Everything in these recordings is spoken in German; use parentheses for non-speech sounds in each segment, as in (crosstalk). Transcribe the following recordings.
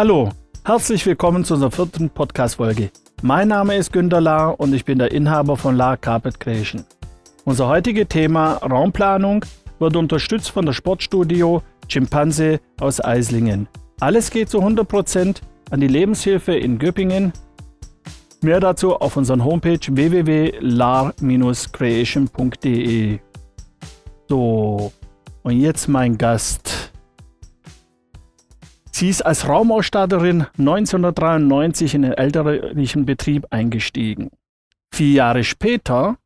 Hallo, herzlich willkommen zu unserer vierten Podcast-Folge. Mein Name ist Günter Lahr und ich bin der Inhaber von Lahr Carpet Creation. Unser heutiges Thema Raumplanung wird unterstützt von der Sportstudio Chimpanse aus Eislingen. Alles geht zu 100% an die Lebenshilfe in Göppingen. Mehr dazu auf unserer Homepage www.lar-creation.de. So, und jetzt mein Gast. Sie ist als Raumausstatterin 1993 in den elterlichen Betrieb eingestiegen. Vier Jahre später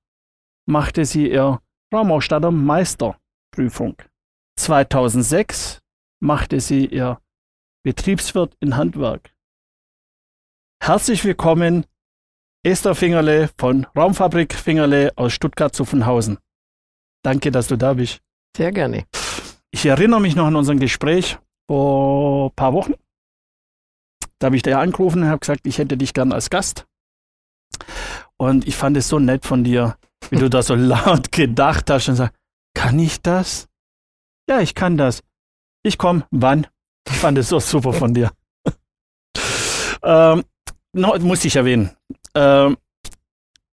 machte sie ihr Raumausstatter-Meisterprüfung. 2006 machte sie ihr Betriebswirt in Handwerk. Herzlich willkommen, Esther Fingerle von Raumfabrik Fingerle aus Stuttgart-Zuffenhausen. Danke, dass du da bist. Sehr gerne. Ich erinnere mich noch an unser Gespräch vor ein paar Wochen. Da habe ich dir angerufen und habe gesagt, ich hätte dich gern als Gast. Und ich fand es so nett von dir, wie du da so (laughs) laut gedacht hast und sagst, kann ich das? Ja, ich kann das. Ich komme. Wann? Ich fand es so super von dir. (laughs) ähm, noch, muss ich erwähnen. Ähm,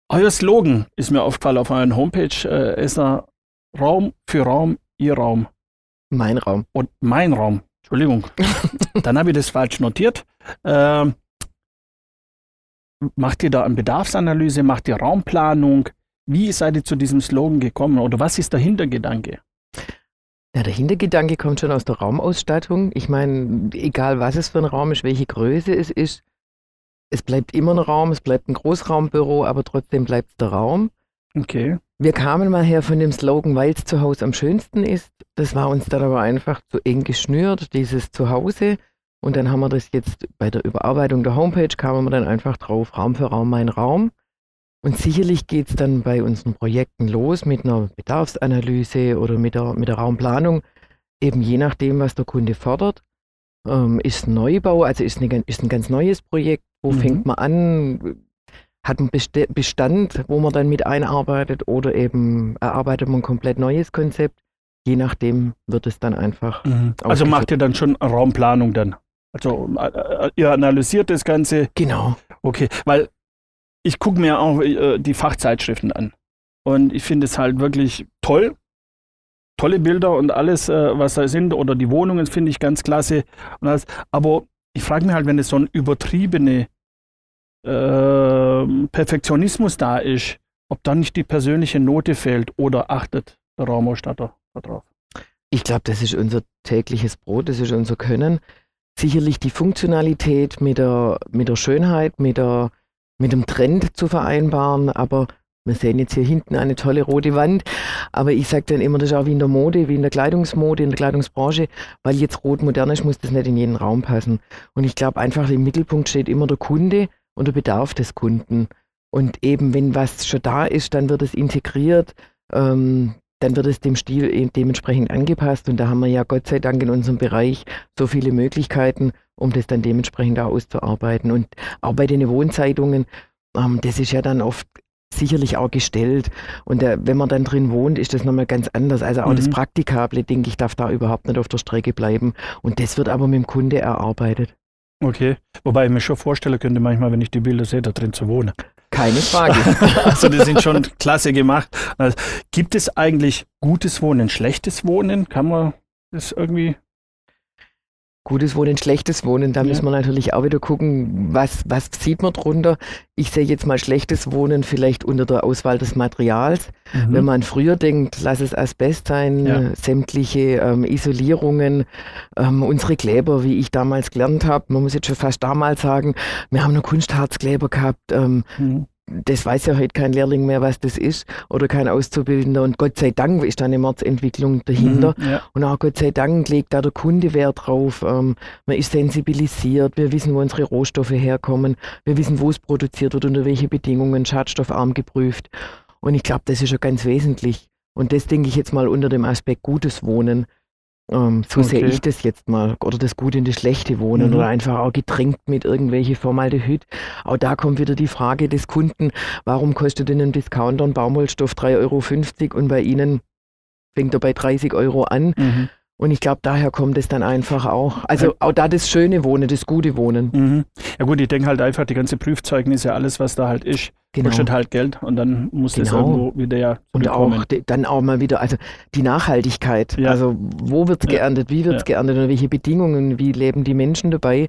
euer Slogan ist mir aufgefallen auf eurer Homepage, äh, ist ein Raum für Raum, ihr Raum. Mein Raum. Und mein Raum. Entschuldigung. (laughs) Dann habe ich das falsch notiert. Ähm, macht ihr da eine Bedarfsanalyse? Macht ihr Raumplanung? Wie seid ihr zu diesem Slogan gekommen? Oder was ist der Hintergedanke? Ja, der Hintergedanke kommt schon aus der Raumausstattung. Ich meine, egal was es für ein Raum ist, welche Größe es ist, es bleibt immer ein Raum, es bleibt ein Großraumbüro, aber trotzdem bleibt es der Raum. Okay. Wir kamen mal her von dem Slogan, weil es zu Hause am schönsten ist. Das war uns dann aber einfach zu eng geschnürt, dieses Zuhause. Und dann haben wir das jetzt bei der Überarbeitung der Homepage, kamen wir dann einfach drauf, Raum für Raum, mein Raum. Und sicherlich geht es dann bei unseren Projekten los mit einer Bedarfsanalyse oder mit der, mit der Raumplanung, eben je nachdem, was der Kunde fordert. Ähm, ist ein Neubau, also ist, eine, ist ein ganz neues Projekt, wo mhm. fängt man an, hat einen Bestand, wo man dann mit einarbeitet oder eben erarbeitet man ein komplett neues Konzept. Je nachdem wird es dann einfach. Mhm. Also macht ihr dann schon Raumplanung dann? Also äh, äh, ihr analysiert das Ganze? Genau. Okay, weil ich gucke mir auch äh, die Fachzeitschriften an. Und ich finde es halt wirklich toll. Tolle Bilder und alles, was da sind, oder die Wohnungen finde ich ganz klasse. Aber ich frage mich halt, wenn es so ein übertriebene äh, Perfektionismus da ist, ob dann nicht die persönliche Note fehlt oder achtet der Raumausstatter darauf. Ich glaube, das ist unser tägliches Brot, das ist unser Können. Sicherlich die Funktionalität mit der, mit der Schönheit, mit der mit dem Trend zu vereinbaren, aber wir sehen jetzt hier hinten eine tolle rote Wand, aber ich sage dann immer, das ist auch wie in der Mode, wie in der Kleidungsmode, in der Kleidungsbranche, weil jetzt rot modern ist, muss das nicht in jeden Raum passen. Und ich glaube einfach, im Mittelpunkt steht immer der Kunde und der Bedarf des Kunden. Und eben, wenn was schon da ist, dann wird es integriert, ähm, dann wird es dem Stil dementsprechend angepasst. Und da haben wir ja Gott sei Dank in unserem Bereich so viele Möglichkeiten, um das dann dementsprechend auch auszuarbeiten. Und auch bei den Wohnzeitungen, ähm, das ist ja dann oft sicherlich auch gestellt. Und äh, wenn man dann drin wohnt, ist das nochmal ganz anders. Also auch mhm. das Praktikable, denke ich, darf da überhaupt nicht auf der Strecke bleiben. Und das wird aber mit dem Kunde erarbeitet. Okay, wobei ich mir schon vorstellen könnte, manchmal, wenn ich die Bilder sehe, da drin zu wohnen. Keine Frage. (laughs) also die sind schon klasse gemacht. Also, gibt es eigentlich gutes Wohnen, schlechtes Wohnen? Kann man das irgendwie Gutes Wohnen, schlechtes Wohnen, da ja. müssen wir natürlich auch wieder gucken, was, was sieht man drunter. Ich sehe jetzt mal schlechtes Wohnen vielleicht unter der Auswahl des Materials. Mhm. Wenn man früher denkt, lass es Asbest sein, ja. sämtliche ähm, Isolierungen, ähm, unsere Kleber, wie ich damals gelernt habe, man muss jetzt schon fast damals sagen, wir haben nur Kunstharzkleber gehabt. Ähm, mhm das weiß ja heute kein Lehrling mehr, was das ist oder kein Auszubildender. Und Gott sei Dank ist da eine Mordsentwicklung dahinter. Mhm, ja. Und auch Gott sei Dank legt da der Kunde Wert drauf. Ähm, man ist sensibilisiert, wir wissen, wo unsere Rohstoffe herkommen, wir wissen, wo es produziert wird, unter welche Bedingungen, schadstoffarm geprüft. Und ich glaube, das ist ja ganz wesentlich. Und das denke ich jetzt mal unter dem Aspekt gutes Wohnen. Ähm, so okay. sehe ich das jetzt mal. Oder das Gute in das Schlechte wohnen mhm. oder einfach auch getränkt mit irgendwelche Formaldehyd. Auch da kommt wieder die Frage des Kunden, warum kostet denn ein Discounter ein Baumwollstoff 3,50 Euro und bei Ihnen fängt er bei 30 Euro an? Mhm. Und ich glaube, daher kommt es dann einfach auch. Also auch da das schöne Wohnen, das gute Wohnen. Mhm. Ja gut, ich denke halt einfach, die ganze Prüfzeugnisse, alles, was da halt ist, genau. kostet halt Geld und dann muss genau. das irgendwo wieder ja Und auch dann auch mal wieder, also die Nachhaltigkeit. Ja. Also wo wird es ja. geerntet, wie wird es ja. geerntet und welche Bedingungen, wie leben die Menschen dabei.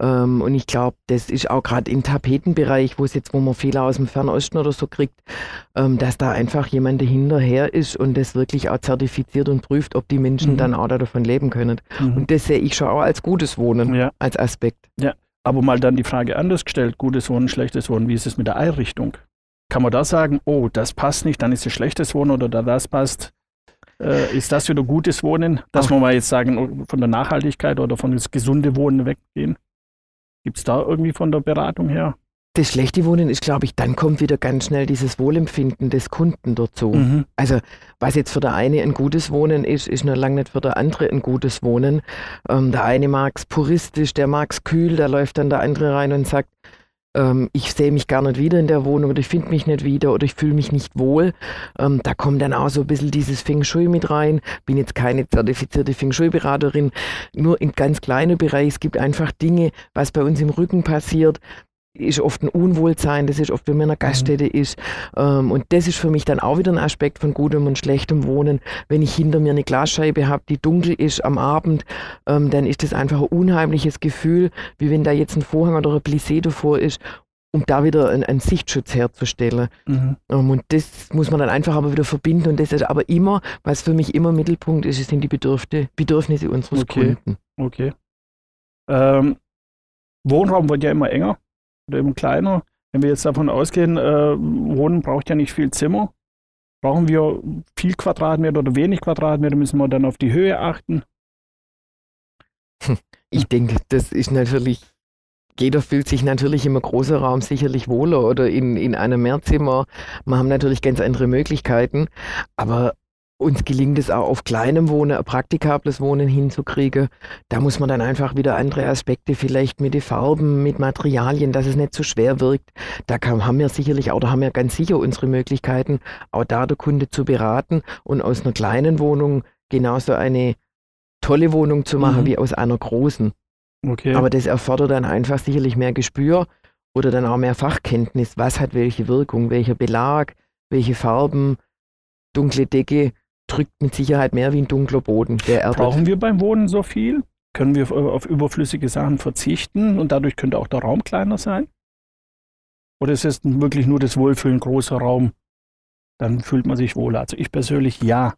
Ähm, und ich glaube, das ist auch gerade im Tapetenbereich, wo es jetzt, wo man Fehler aus dem Fernosten oder so kriegt, ähm, dass da einfach jemand dahinterher ist und das wirklich auch zertifiziert und prüft, ob die Menschen mhm. dann auch davon leben können. Mhm. Und das sehe ich schon auch als gutes Wohnen, ja. als Aspekt. Ja, aber mal dann die Frage anders gestellt, gutes Wohnen, schlechtes Wohnen, wie ist es mit der Einrichtung? Kann man da sagen, oh, das passt nicht, dann ist es schlechtes Wohnen oder da das passt? Äh, ist das wieder gutes Wohnen? Dass wir mal jetzt sagen, von der Nachhaltigkeit oder von das gesunde Wohnen weggehen? Gibt es da irgendwie von der Beratung her? Das schlechte Wohnen ist, glaube ich, dann kommt wieder ganz schnell dieses Wohlempfinden des Kunden dazu. Mhm. Also was jetzt für der eine ein gutes Wohnen ist, ist noch lange nicht für der andere ein gutes Wohnen. Ähm, der eine mag es puristisch, der mag es kühl, da läuft dann der andere rein und sagt, ähm, ich sehe mich gar nicht wieder in der Wohnung oder ich finde mich nicht wieder oder ich fühle mich nicht wohl. Ähm, da kommt dann auch so ein bisschen dieses Feng Shui mit rein. Bin jetzt keine zertifizierte Feng Shui-Beraterin, nur in ganz kleinen Bereich. Es gibt einfach Dinge, was bei uns im Rücken passiert, ist oft ein Unwohlsein, das ist oft, wenn man in einer Gaststätte mhm. ist. Ähm, und das ist für mich dann auch wieder ein Aspekt von gutem und schlechtem Wohnen. Wenn ich hinter mir eine Glasscheibe habe, die dunkel ist am Abend, ähm, dann ist das einfach ein unheimliches Gefühl, wie wenn da jetzt ein Vorhang oder ein Plissé davor ist um da wieder einen, einen Sichtschutz herzustellen. Mhm. Um, ähm, und das muss man dann einfach aber wieder verbinden. Und das ist aber immer, was für mich immer Mittelpunkt ist, sind die Bedürfnisse, Bedürfnisse unseres okay. Kunden. Okay. Ähm, Wohnraum wird ja immer enger oder eben kleiner. Wenn wir jetzt davon ausgehen, äh, Wohnen braucht ja nicht viel Zimmer. Brauchen wir viel Quadratmeter oder wenig Quadratmeter, müssen wir dann auf die Höhe achten? (laughs) Ich denke, das ist natürlich, jeder fühlt sich natürlich im großen Raum sicherlich wohler oder in, in einem Mehrzimmer. Wir haben natürlich ganz andere Möglichkeiten, aber uns gelingt es auch auf kleinem Wohnen, ein praktikables Wohnen hinzukriegen. Da muss man dann einfach wieder andere Aspekte, vielleicht mit den Farben, mit Materialien, dass es nicht so schwer wirkt. Da kann, haben wir sicherlich auch, da haben wir ganz sicher unsere Möglichkeiten, auch da der Kunde zu beraten und aus einer kleinen Wohnung genauso eine tolle Wohnung zu machen mhm. wie aus einer großen. Okay. Aber das erfordert dann einfach sicherlich mehr Gespür oder dann auch mehr Fachkenntnis. Was hat welche Wirkung, welcher Belag, welche Farben, dunkle Decke drückt mit Sicherheit mehr wie ein dunkler Boden. Brauchen wir beim Wohnen so viel? Können wir auf überflüssige Sachen verzichten und dadurch könnte auch der Raum kleiner sein? Oder ist es wirklich nur das Wohlfühlen großer Raum? Dann fühlt man sich wohler. Also ich persönlich ja.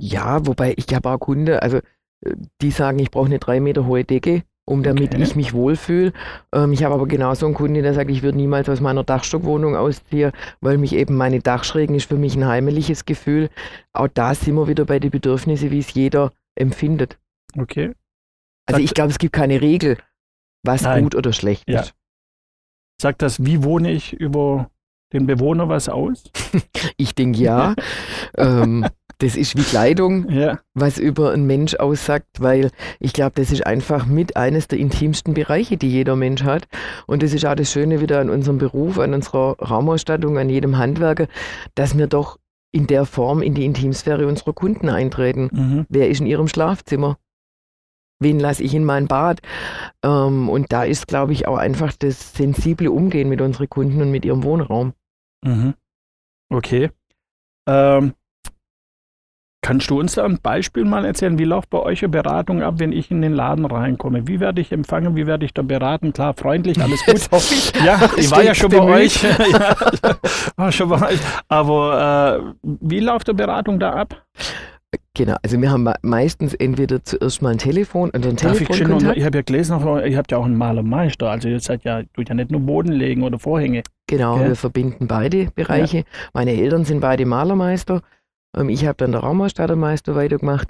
Ja, wobei ich habe auch Kunden, also äh, die sagen, ich brauche eine drei Meter hohe Decke um damit okay. ich mich wohlfühle. Ähm, ich habe aber genauso einen Kunden, der sagt, ich würde niemals aus meiner Dachstockwohnung ausziehen, weil mich eben meine Dachschrägen ist für mich ein heimliches Gefühl. Auch da sind wir wieder bei den Bedürfnissen, wie es jeder empfindet. Okay. Also Sagt ich glaube, es gibt keine Regel, was Nein. gut oder schlecht ja. ist. Sagt das, wie wohne ich über den Bewohner was aus? (laughs) ich denke ja. (laughs) ähm, das ist wie Kleidung, (laughs) ja. was über einen Mensch aussagt, weil ich glaube, das ist einfach mit eines der intimsten Bereiche, die jeder Mensch hat. Und das ist auch das Schöne wieder an unserem Beruf, an unserer Raumausstattung, an jedem Handwerker, dass wir doch in der Form in die Intimsphäre unserer Kunden eintreten. Mhm. Wer ist in ihrem Schlafzimmer? Wen lasse ich in mein Bad? Ähm, und da ist, glaube ich, auch einfach das sensible Umgehen mit unseren Kunden und mit ihrem Wohnraum. Mhm. Okay. Ähm, Kannst du uns da ein Beispiel mal erzählen? Wie läuft bei euch eine Beratung ab, wenn ich in den Laden reinkomme? Wie werde ich empfangen? Wie werde ich da beraten? Klar, freundlich, alles gut. (laughs) (laughs) ich. Ja, ich war ja schon bei euch. (laughs) ja, war schon bei euch. Aber äh, wie läuft die Beratung da ab? Genau, also wir haben meistens entweder zuerst mal ein Telefon und ein Telefon. Ich, ich habe ja gelesen, ihr habt ja auch einen Malermeister, also ihr seid ja, tut ja nicht nur Boden legen oder Vorhänge. Genau, Gell? wir verbinden beide Bereiche. Ja. Meine Eltern sind beide Malermeister. Ähm, ich habe dann der Raumausstattermeister weitergemacht.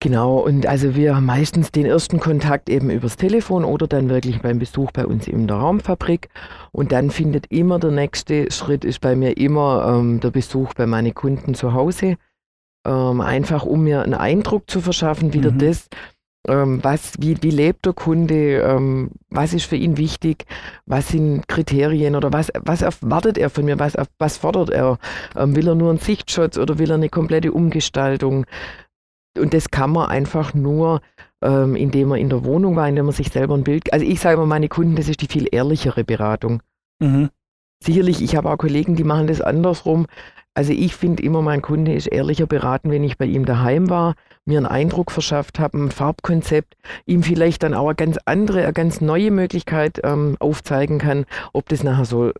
Genau, und also wir haben meistens den ersten Kontakt eben übers Telefon oder dann wirklich beim Besuch bei uns in der Raumfabrik. Und dann findet immer der nächste Schritt, ist bei mir immer ähm, der Besuch bei meinen Kunden zu Hause. Ähm, einfach um mir einen Eindruck zu verschaffen, wieder mhm. das, ähm, was, wie, wie lebt der Kunde, ähm, was ist für ihn wichtig, was sind Kriterien oder was, was erwartet er von mir, was, was fordert er? Ähm, will er nur einen Sichtschutz oder will er eine komplette Umgestaltung? und das kann man einfach nur, ähm, indem man in der Wohnung war, indem man sich selber ein Bild. Also ich sage immer meine Kunden, das ist die viel ehrlichere Beratung. Mhm. Sicherlich, ich habe auch Kollegen, die machen das andersrum. Also ich finde immer, mein Kunde ist ehrlicher beraten, wenn ich bei ihm daheim war, mir einen Eindruck verschafft habe, ein Farbkonzept, ihm vielleicht dann auch eine ganz andere, eine ganz neue Möglichkeit ähm, aufzeigen kann. Ob das nachher so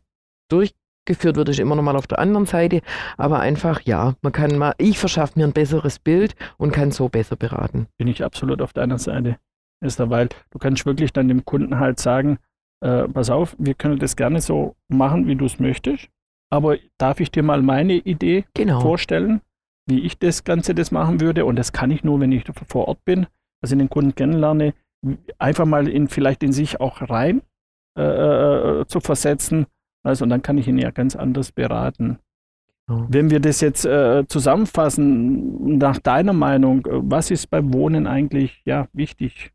durchgeführt wird, ist immer noch mal auf der anderen Seite. Aber einfach, ja, man kann mal, ich verschaffe mir ein besseres Bild und kann so besser beraten. Bin ich absolut auf deiner Seite, Esther, weil du kannst wirklich dann dem Kunden halt sagen, äh, pass auf, wir können das gerne so machen, wie du es möchtest. Aber darf ich dir mal meine Idee genau. vorstellen, wie ich das Ganze das machen würde? Und das kann ich nur, wenn ich vor Ort bin, also den Kunden kennenlerne, einfach mal in vielleicht in sich auch rein äh, äh, zu versetzen. Also, und dann kann ich ihn ja ganz anders beraten. Genau. Wenn wir das jetzt äh, zusammenfassen, nach deiner Meinung, was ist beim Wohnen eigentlich ja, wichtig?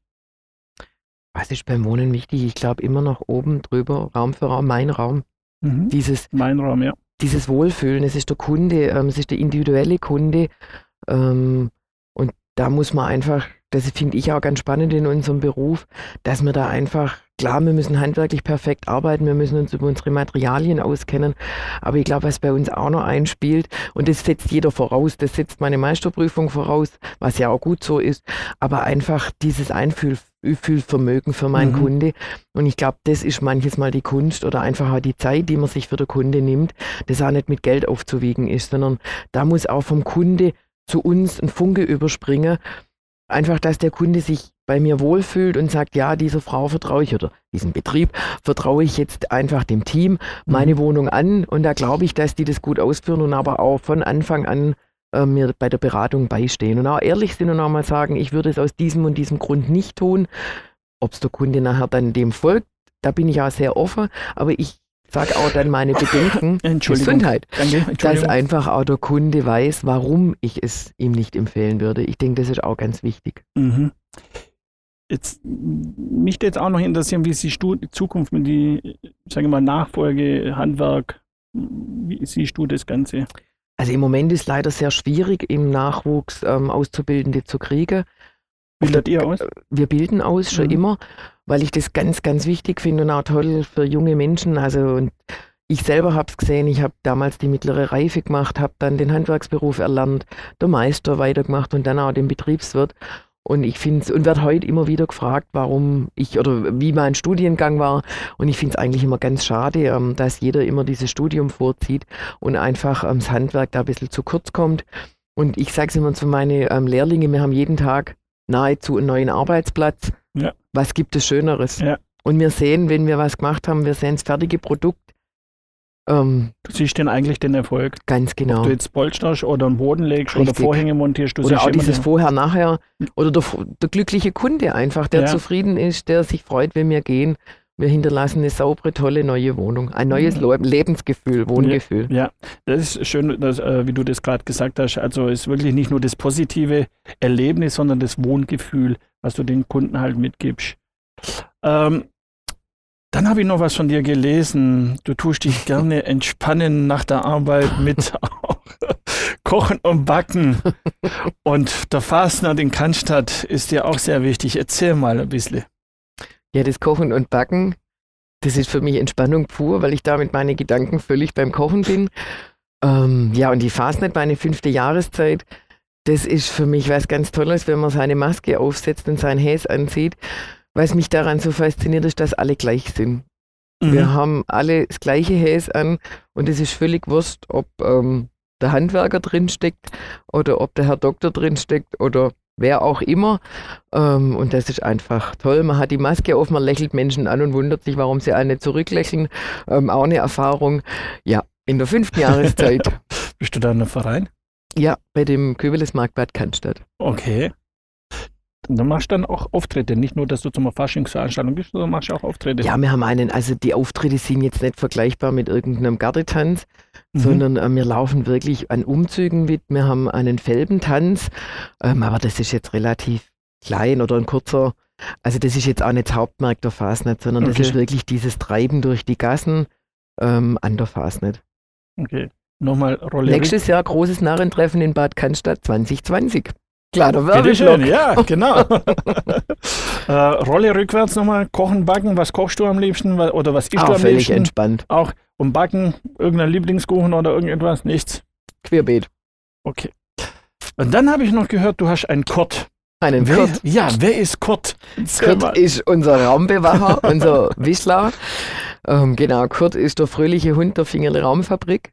Was ist beim Wohnen wichtig? Ich glaube immer noch oben drüber, Raum für Raum, mein Raum. Mhm. Dieses, mein Raum, ja. Dieses Wohlfühlen, es ist der Kunde, ähm, es ist der individuelle Kunde. Ähm, und da muss man einfach, das finde ich auch ganz spannend in unserem Beruf, dass wir da einfach, klar, wir müssen handwerklich perfekt arbeiten, wir müssen uns über unsere Materialien auskennen, aber ich glaube, was bei uns auch noch einspielt, und das setzt jeder voraus, das setzt meine Meisterprüfung voraus, was ja auch gut so ist, aber einfach dieses Einfühl Fühlvermögen für meinen mhm. Kunde. Und ich glaube, das ist manches Mal die Kunst oder einfach auch die Zeit, die man sich für den Kunde nimmt, das auch nicht mit Geld aufzuwiegen ist, sondern da muss auch vom Kunde zu uns ein Funke überspringen. Einfach, dass der Kunde sich bei mir wohlfühlt und sagt, ja, dieser Frau vertraue ich oder diesem Betrieb vertraue ich jetzt einfach dem Team meine mhm. Wohnung an und da glaube ich, dass die das gut ausführen und aber auch von Anfang an äh, mir bei der Beratung beistehen und auch ehrlich sind und auch mal sagen, ich würde es aus diesem und diesem Grund nicht tun. Ob es der Kunde nachher dann dem folgt, da bin ich auch sehr offen, aber ich sage auch dann meine Bedenken, (laughs) Gesundheit, Danke. dass einfach auch der Kunde weiß, warum ich es ihm nicht empfehlen würde. Ich denke, das ist auch ganz wichtig. Mhm. Jetzt, mich jetzt auch noch interessieren, wie siehst du die Zukunft mit die, sagen wir mal, Nachfolge, Handwerk, wie siehst du das Ganze? Also im Moment ist leider sehr schwierig, im Nachwuchs ähm, Auszubildende zu kriegen. Bildet ihr aus? Wir bilden aus, schon mhm. immer, weil ich das ganz, ganz wichtig finde und auch toll für junge Menschen. Also ich selber habe es gesehen, ich habe damals die mittlere Reife gemacht, habe dann den Handwerksberuf erlernt, der Meister weitergemacht und dann auch den Betriebswirt. Und ich finde es und werde heute immer wieder gefragt, warum ich oder wie mein Studiengang war. Und ich finde es eigentlich immer ganz schade, ähm, dass jeder immer dieses Studium vorzieht und einfach ähm, das Handwerk da ein bisschen zu kurz kommt. Und ich sage es immer zu meinen ähm, Lehrlingen, wir haben jeden Tag nahezu einen neuen Arbeitsplatz. Ja. Was gibt es Schöneres? Ja. Und wir sehen, wenn wir was gemacht haben, wir sehen das fertige Produkt ähm, du siehst denn eigentlich den Erfolg. Ganz genau. Ob du jetzt polsterst oder einen Boden legst Richtig. oder Vorhänge montierst. Du oder auch dieses Vorher-Nachher. Oder der, der, glückliche Kunde einfach, der ja. zufrieden ist, der sich freut, wenn wir gehen. Wir hinterlassen eine saubere, tolle neue Wohnung. Ein neues ja. Lebensgefühl, Wohngefühl. Ja, ja. das ist schön, dass, äh, wie du das gerade gesagt hast. Also ist wirklich nicht nur das positive Erlebnis, sondern das Wohngefühl, was du den Kunden halt mitgibst. Ähm, dann habe ich noch was von dir gelesen. Du tust dich gerne (laughs) entspannen nach der Arbeit mit (laughs) Kochen und Backen. Und der Fastner in Cannstatt ist dir auch sehr wichtig. Erzähl mal ein bisschen. Ja, das Kochen und Backen, das ist für mich Entspannung pur, weil ich da mit meinen Gedanken völlig beim Kochen bin. (laughs) Ähm, ja, und die Fastnet, meine fünfte Jahreszeit, das ist für mich was ganz Tolles, wenn man seine Maske aufsetzt und sein Häs anzieht was mich daran so fasziniert, ist, dass alle gleich sind. Mhm. Wir haben alle das gleiche Häs an und es ist völlig wurscht, ob ähm, der Handwerker drinsteckt oder ob der Herr Doktor drinsteckt oder wer auch immer. Ähm, und das ist einfach toll. Man hat die Maske auf, man lächelt Menschen an und wundert sich, warum sie alle zurücklächeln. Ähm, auch eine Erfahrung. Ja, in der fünften (laughs) Jahreszeit. Bist du da in einem Verein? Ja, bei dem Köbeles Marktbad Cannstatt. Okay. Du machst dann auch Auftritte, nicht nur, dass du zum Faschingsveranstaltung bist, sondern machst auch Auftritte. Ja, wir haben einen, also die Auftritte sind jetzt nicht vergleichbar mit irgendeinem Gardetanz, mhm. sondern äh, wir laufen wirklich an Umzügen mit. Wir haben einen Felbentanz, ähm, aber das ist jetzt relativ klein oder ein kurzer. Also das ist jetzt auch nicht das Hauptmerk der Fasnet, sondern okay. das ist wirklich dieses Treiben durch die Gassen ähm, an der Fasnet. Okay. Nochmal Rolle. Nächstes Jahr großes Narrentreffen in Bad Cannstatt 2020. Kleiner Werbeblock. Ja, (laughs) genau. äh, Rolle rückwärts nochmal, kochen, backen. Was kochst du am liebsten oder was isst Auch du am völlig liebsten? entspannt. Auch um Backen, irgendein Lieblingskuchen oder irgendetwas? Nichts? Querbeet. Okay. Und dann habe ich noch gehört, du hast einen Kurt. Einen wer, Kurt. Ja, wer ist Kurt? Kurt ist unser Raumbewacher, (laughs) unser Wissler. Ähm, genau, Kurt ist der fröhliche Hund der Fingerle Raumfabrik.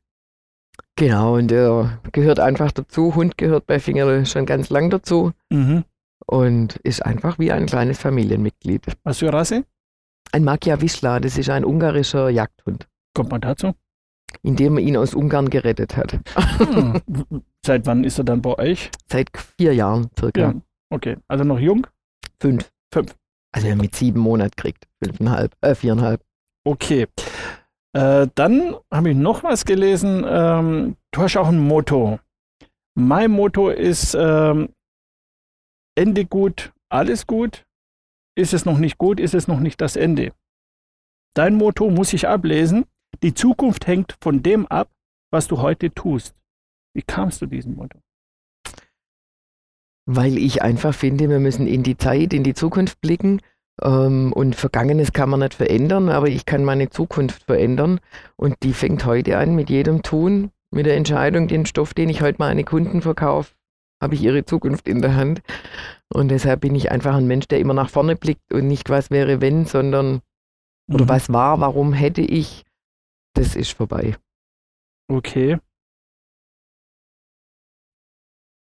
Genau, und der gehört einfach dazu. Hund gehört bei Fingerle schon ganz lang dazu. Mhm. Und ist einfach wie ein kleines Familienmitglied. Was für Rasse? Ein Makia Wisla, das ist ein ungarischer Jagdhund. Kommt man dazu? Indem man ihn aus Ungarn gerettet hat. Hm. (laughs) Seit wann ist er dann bei euch? Seit vier Jahren circa. Ja. Okay, also noch jung? Fünf. Fünf. Also er mit sieben Monaten kriegt. Fünfeinhalb, äh, viereinhalb. Okay. Äh, dann habe ich noch was gelesen. Ähm, du hast auch ein Motto. Mein Motto ist ähm, Ende gut, alles gut. Ist es noch nicht gut, ist es noch nicht das Ende. Dein Motto muss ich ablesen. Die Zukunft hängt von dem ab, was du heute tust. Wie kamst du diesem Motto? Weil ich einfach finde, wir müssen in die Zeit, in die Zukunft blicken. Ähm, und Vergangenes kann man nicht verändern, aber ich kann meine Zukunft verändern. Und die fängt heute an mit jedem Tun, mit der Entscheidung, den Stoff, den ich heute meine Kunden verkaufe, habe ich ihre Zukunft in der Hand. Und deshalb bin ich einfach ein Mensch, der immer nach vorne blickt und nicht was wäre, wenn, sondern oder Mhm. was war, warum hätte ich, das ist vorbei. Okay.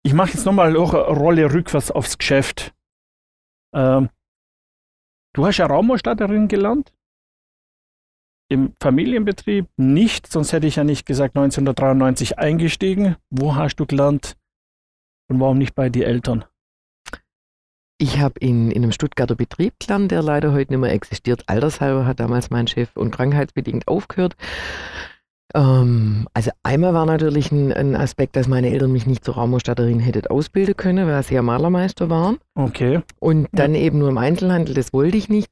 Ich mache jetzt nochmal auch eine Rolle rückwärts aufs Geschäft. Ähm, du hast ja Raumausstatterin gelernt? Im Familienbetrieb nicht, sonst hätte ich ja nicht gesagt 1993 eingestiegen. Wo hast du gelernt und warum nicht bei den Eltern? Ich habe in, in einem Stuttgarter Betrieb gelernt, der leider heute nicht mehr existiert. Altershalber hat damals mein Chef und krankheitsbedingt aufgehört. Ähm, also einmal war natürlich ein, ein Aspekt, dass meine Eltern mich nicht zur Raumausstatterin hätten ausbilden können, weil sie ja Malermeister waren. Okay. Und dann eben nur im Einzelhandel, das wollte ich nicht.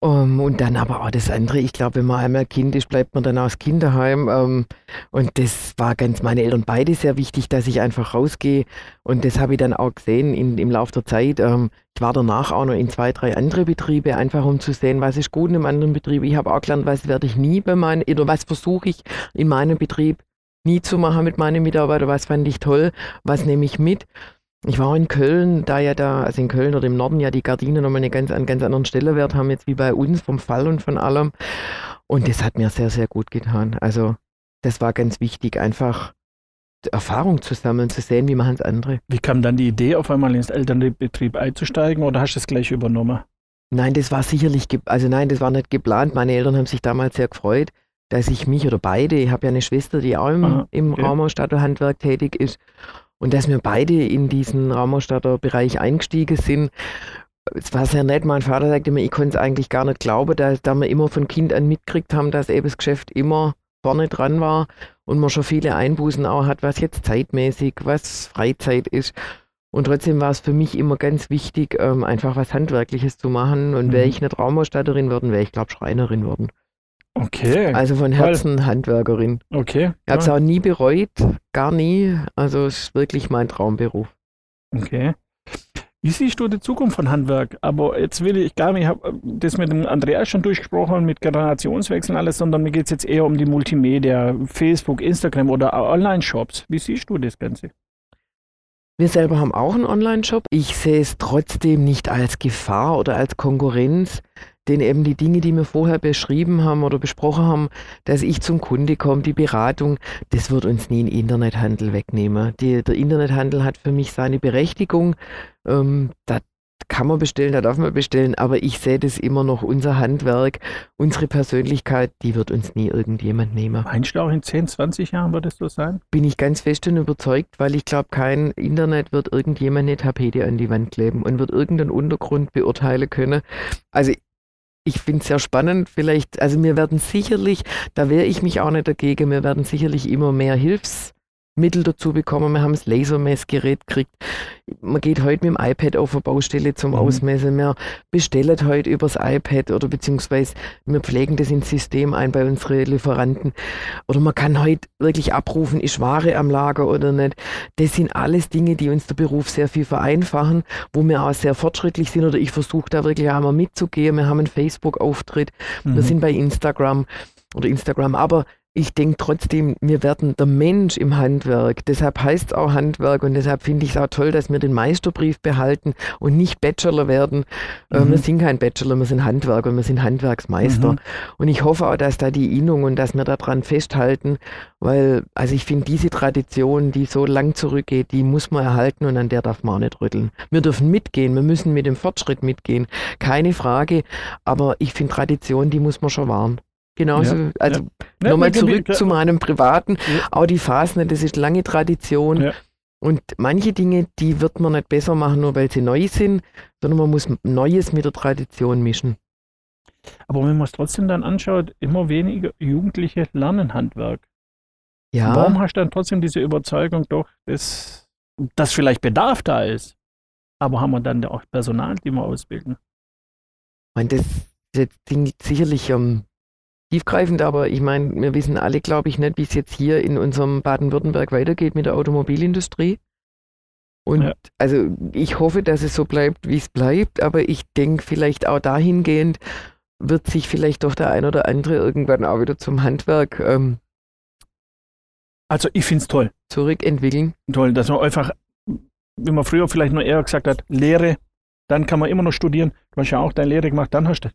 Um, und dann aber auch das andere, ich glaube, wenn man einmal Kind ist, bleibt man dann aus Kinderheim. Um, und das war ganz meine Eltern beide sehr wichtig, dass ich einfach rausgehe. Und das habe ich dann auch gesehen in, im Laufe der Zeit. Um, ich war danach auch noch in zwei, drei andere Betriebe, einfach um zu sehen, was ist gut in einem anderen Betrieb. Ich habe auch gelernt, was werde ich nie bei meinen, oder was versuche ich in meinem Betrieb nie zu machen mit meinen Mitarbeitern, was fand ich toll, was nehme ich mit. Ich war in Köln, da ja da, also in Köln oder im Norden ja die Gardinen nochmal eine ganz, einen ganz anderen Stellenwert haben, jetzt wie bei uns vom Fall und von allem. Und das hat mir sehr, sehr gut getan. Also das war ganz wichtig, einfach Erfahrung zu sammeln, zu sehen, wie machen es andere. Wie kam dann die Idee, auf einmal ins Elternbetrieb einzusteigen oder hast du es gleich übernommen? Nein, das war sicherlich, also nein, das war nicht geplant. Meine Eltern haben sich damals sehr gefreut, dass ich mich oder beide, ich habe ja eine Schwester, die auch im, Aha, im okay. Raumausstatterhandwerk tätig ist. Und dass wir beide in diesen Raumausstatterbereich eingestiegen sind, es war sehr nett. Mein Vater sagte mir, ich konnte es eigentlich gar nicht glauben, dass, da wir immer von Kind an mitgekriegt haben, dass eben das Geschäft immer vorne dran war und man schon viele Einbußen auch hat, was jetzt zeitmäßig, was Freizeit ist. Und trotzdem war es für mich immer ganz wichtig, ähm, einfach was Handwerkliches zu machen. Und wäre Mhm. ich nicht Raumausstatterin worden, wäre ich, glaube Schreinerin worden. Okay. Also von. Herzen Handwerkerin. Okay. Ich habe es ja, auch nie bereut, gar nie. Also es ist wirklich mein Traumberuf. Okay. Wie siehst du die Zukunft von Handwerk? Aber jetzt will ich gar nicht, ich habe das mit dem Andreas schon durchgesprochen, mit Generationswechseln alles, sondern mir geht es jetzt eher um die Multimedia, Facebook, Instagram oder Online-Shops. Wie siehst du das Ganze? Wir selber haben auch einen Online-Shop. Ich sehe es trotzdem nicht als Gefahr oder als Konkurrenz, denn eben die Dinge, die wir vorher beschrieben haben oder besprochen haben, dass ich zum Kunde komme, die Beratung, das wird uns nie ein Internethandel wegnehmen. Die, der Internethandel hat für mich seine Berechtigung. Ähm, da kann man bestellen, da darf man bestellen, aber ich sehe das immer noch, unser Handwerk, unsere Persönlichkeit, die wird uns nie irgendjemand nehmen Meinst du auch in 10, 20 Jahren wird es so sein? bin ich ganz fest und überzeugt, weil ich glaube, kein Internet wird irgendjemand eine Tapete an die Wand kleben und wird irgendeinen Untergrund beurteilen können. Also ich finde es sehr spannend. Vielleicht, also wir werden sicherlich, da wehre ich mich auch nicht dagegen, wir werden sicherlich immer mehr Mittel dazu bekommen. Wir haben das Lasermessgerät gekriegt. Man geht heute mit dem iPad auf eine Baustelle zum mhm. Ausmessen. Wir bestellen heute übers iPad oder beziehungsweise wir pflegen das ins System ein bei unseren Lieferanten. Oder man kann heute wirklich abrufen, ist Ware am Lager oder nicht. Das sind alles Dinge, die uns der Beruf sehr viel vereinfachen, wo wir auch sehr fortschrittlich sind oder ich versuche da wirklich einmal mitzugehen. Wir haben einen Facebook-Auftritt, mhm. wir sind bei Instagram oder Instagram, aber ich denke trotzdem, wir werden der Mensch im Handwerk. Deshalb heißt es auch Handwerk und deshalb finde ich es auch toll, dass wir den Meisterbrief behalten und nicht Bachelor werden. Äh, mhm. wir sind kein Bachelor, wir sind Handwerker, wir sind Handwerksmeister. Mhm. Und ich hoffe auch, dass da die Innung und dass wir daran festhalten, weil, also ich finde, diese Tradition, die so lang zurückgeht, die muss man erhalten und an der darf man auch nicht rütteln. Wir dürfen mitgehen, wir müssen mit dem Fortschritt mitgehen, keine Frage. Aber ich finde, Tradition, die muss man schon wahren. Genauso, ja, also ja. nochmal zurück zu meinem privaten. Auch die Phasen, das ist lange Tradition. Und manche Dinge, die wird man nicht besser machen, nur weil sie neu sind, sondern man muss Neues mit der Tradition mischen. Aber wenn man es trotzdem dann anschaut, immer weniger Jugendliche lernen Handwerk. Ja. Warum hast du dann trotzdem diese Überzeugung doch, dass, dass vielleicht Bedarf da ist? Aber haben wir dann auch Personal, die wir ausbilden? Ich meine, das, das klingt sicherlich um, tiefgreifend, aber ich meine, wir wissen alle, glaube ich, nicht, wie es jetzt hier in unserem Baden-Württemberg weitergeht mit der Automobilindustrie. Und ja. also ich hoffe, dass es so bleibt, wie es bleibt, aber ich denke vielleicht auch dahingehend wird sich vielleicht doch der ein oder andere irgendwann auch wieder zum Handwerk ähm, also ich finde es toll. Zurückentwickeln. Toll, dass man einfach, wie man früher vielleicht nur eher gesagt hat, Lehre, dann kann man immer noch studieren. Du hast ja auch deine Lehre gemacht, dann hast du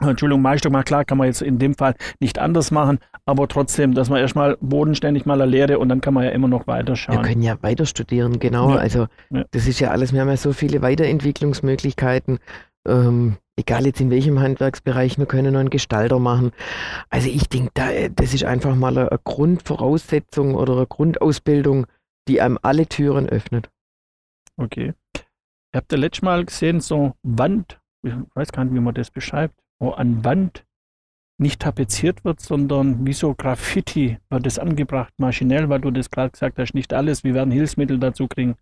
Entschuldigung, Meister gemacht. Klar, kann man jetzt in dem Fall nicht anders machen, aber trotzdem, dass man erstmal bodenständig mal eine Lehre und dann kann man ja immer noch weiterschauen. Wir können ja weiter studieren, genau. Ja. Also ja. das ist ja alles, wir haben ja so viele Weiterentwicklungsmöglichkeiten. Ähm, egal jetzt in welchem Handwerksbereich, wir können noch einen Gestalter machen. Also ich denke, da, das ist einfach mal eine, eine Grundvoraussetzung oder eine Grundausbildung, die einem alle Türen öffnet. Okay. Ihr habt ja letztes Mal gesehen, so Wand, ich weiß gar nicht, wie man das beschreibt, wo an Wand nicht tapeziert wird, sondern wie so Graffiti wird es angebracht, maschinell, weil du das gerade gesagt hast, nicht alles, wir werden Hilfsmittel dazu kriegen.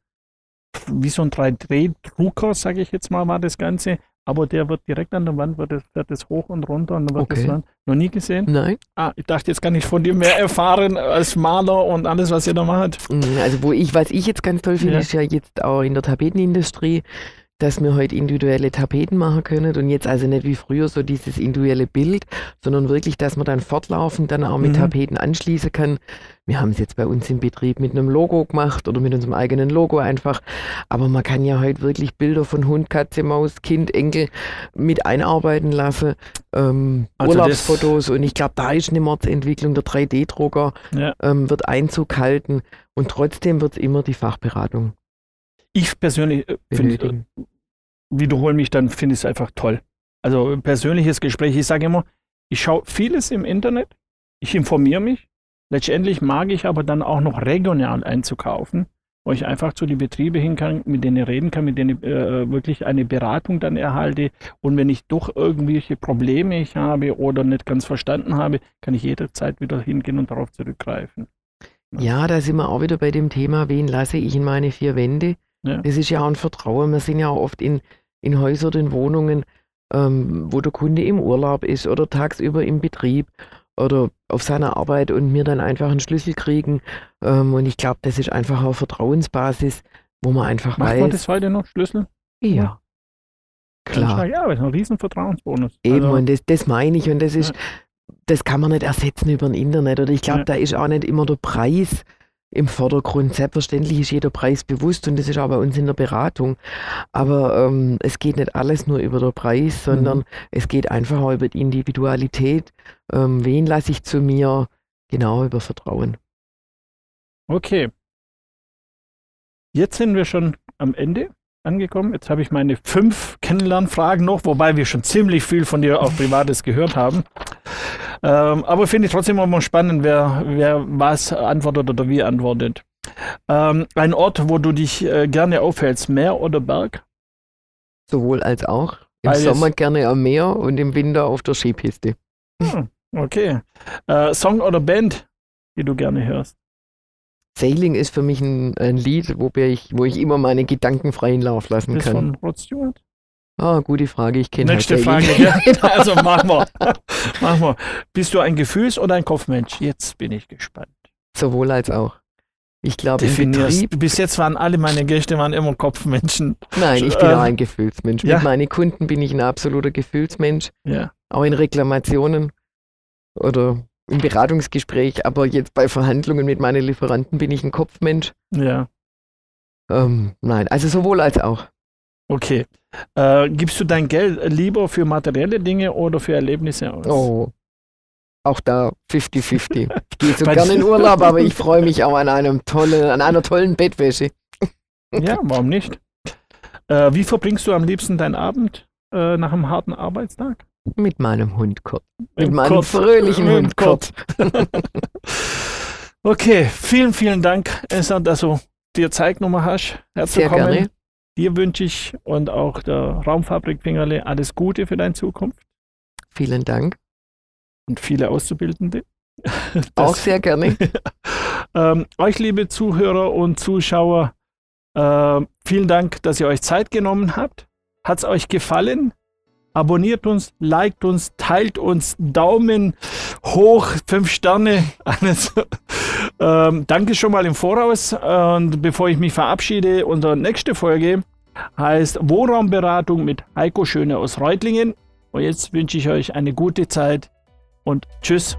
Wie so ein 3D-Drucker, sage ich jetzt mal, war das Ganze, aber der wird direkt an der Wand, wird das, wird das hoch und runter und dann wird okay. das Wand. Noch nie gesehen? Nein. Ah, ich dachte, jetzt kann ich von dir mehr erfahren als Maler und alles, was ihr da macht. Also, wo ich, was ich jetzt ganz toll finde, ja. ist ja jetzt auch in der Tapetenindustrie, dass wir heute individuelle Tapeten machen können und jetzt also nicht wie früher so dieses individuelle Bild, sondern wirklich, dass man dann fortlaufend dann auch mit mhm. Tapeten anschließen kann. Wir haben es jetzt bei uns im Betrieb mit einem Logo gemacht oder mit unserem eigenen Logo einfach. Aber man kann ja heute wirklich Bilder von Hund, Katze, Maus, Kind, Enkel mit einarbeiten lassen. Ähm, also Urlaubsfotos und ich glaube, da ist eine Mordsentwicklung. Der 3D-Drucker ja. ähm, wird Einzug halten und trotzdem wird es immer die Fachberatung ich persönlich äh, finde, äh, wiederhole mich, dann finde ich es einfach toll. Also persönliches Gespräch. Ich sage immer, ich schaue vieles im Internet, ich informiere mich. Letztendlich mag ich aber dann auch noch regional einzukaufen, wo ich einfach zu den Betrieben hin kann, mit denen reden kann, mit denen äh, wirklich eine Beratung dann erhalte. Und wenn ich doch irgendwelche Probleme ich habe oder nicht ganz verstanden habe, kann ich jederzeit wieder hingehen und darauf zurückgreifen. Ja, da sind wir auch wieder bei dem Thema, wen lasse ich in meine vier Wände? Ja. Das ist ja auch ein Vertrauen. Wir sind ja auch oft in, in Häusern, in Wohnungen, ähm, wo der Kunde im Urlaub ist oder tagsüber im Betrieb oder auf seiner Arbeit und mir dann einfach einen Schlüssel kriegen. Ähm, und ich glaube, das ist einfach auch Vertrauensbasis, wo man einfach Macht weiß. Macht man das heute noch, Schlüssel? Ja. Klar. Ja, das ist ein riesen Vertrauensbonus. Eben, also, und das, das meine ich. Und das ist, ja. das kann man nicht ersetzen über ein Internet. Oder ich glaube, ja. da ist auch nicht immer der Preis im Vordergrund. Selbstverständlich ist jeder Preis bewusst und das ist auch bei uns in der Beratung. Aber ähm, es geht nicht alles nur über den Preis, sondern mhm. es geht einfach auch über die Individualität. Ähm, wen lasse ich zu mir? Genau über Vertrauen. Okay. Jetzt sind wir schon am Ende angekommen. Jetzt habe ich meine fünf Kennenlernfragen noch, wobei wir schon ziemlich viel von dir auf (laughs) Privates gehört haben. Ähm, aber finde ich trotzdem immer spannend, wer, wer was antwortet oder wie antwortet. Ähm, ein Ort, wo du dich äh, gerne aufhältst, Meer oder Berg? Sowohl als auch. Im Alles. Sommer gerne am Meer und im Winter auf der Skipiste. Hm, okay. Äh, Song oder Band, die du gerne hörst? Sailing ist für mich ein, ein Lied, wo ich, wo ich immer meine Gedanken freien Lauf lassen Das kann. von Rod Stewart? Ah, gute Frage, ich kenne Nächste halt Frage. Ja. (laughs) (laughs) Also machen wir. machen wir. Bist du ein Gefühls- oder ein Kopfmensch? Jetzt bin ich gespannt. Sowohl als auch. Ich glaube, im Definierst. Betrieb, Bis jetzt waren alle meine Gäste waren immer Kopfmenschen. nein, ich bin Ähm, auch ein Gefühlsmensch. ja. Mit meinen Kunden bin ich ein absoluter Gefühlsmensch, Ja. auch in Reklamationen oder im Beratungsgespräch, aber jetzt bei Verhandlungen mit meinen Lieferanten bin ich ein Kopfmensch. Ja. Ähm, nein, also sowohl als auch. Okay. Äh, gibst du dein Geld lieber für materielle Dinge oder für Erlebnisse aus? Oh. Auch da 50-50. (laughs) Ich gehe so gerne in Urlaub, aber ich freue mich auch an einem tollen, an einer tollen Bettwäsche. Ja, warum nicht? Äh, wie verbringst du am liebsten deinen Abend äh, nach einem harten Arbeitstag? Mit meinem Hund Kurt. Mit Im meinem Kurt. fröhlichen Mit Hund Kurt. Kurt. Okay, vielen, vielen Dank, Esser, dass du dir Zeit genommen hast, Sehr herzukommen. gerne. Dir wünsche ich und auch der Raumfabrik Fingerle alles Gute für deine Zukunft Vielen Dank. und viele Auszubildende. (laughs) Auch Das- sehr gerne. (laughs) Ähm, euch, liebe Zuhörer und Zuschauer, äh, vielen Dank, dass ihr euch Zeit genommen habt. Hat es euch gefallen? Abonniert uns, liked uns, teilt uns, Daumen hoch, fünf Sterne, (laughs) alles. ähm, danke schon mal im Voraus. Und bevor ich mich verabschiede, unsere nächste Folge heißt Wohnraumberatung mit Heiko Schöne aus Reutlingen. Und jetzt wünsche ich euch eine gute Zeit und tschüss.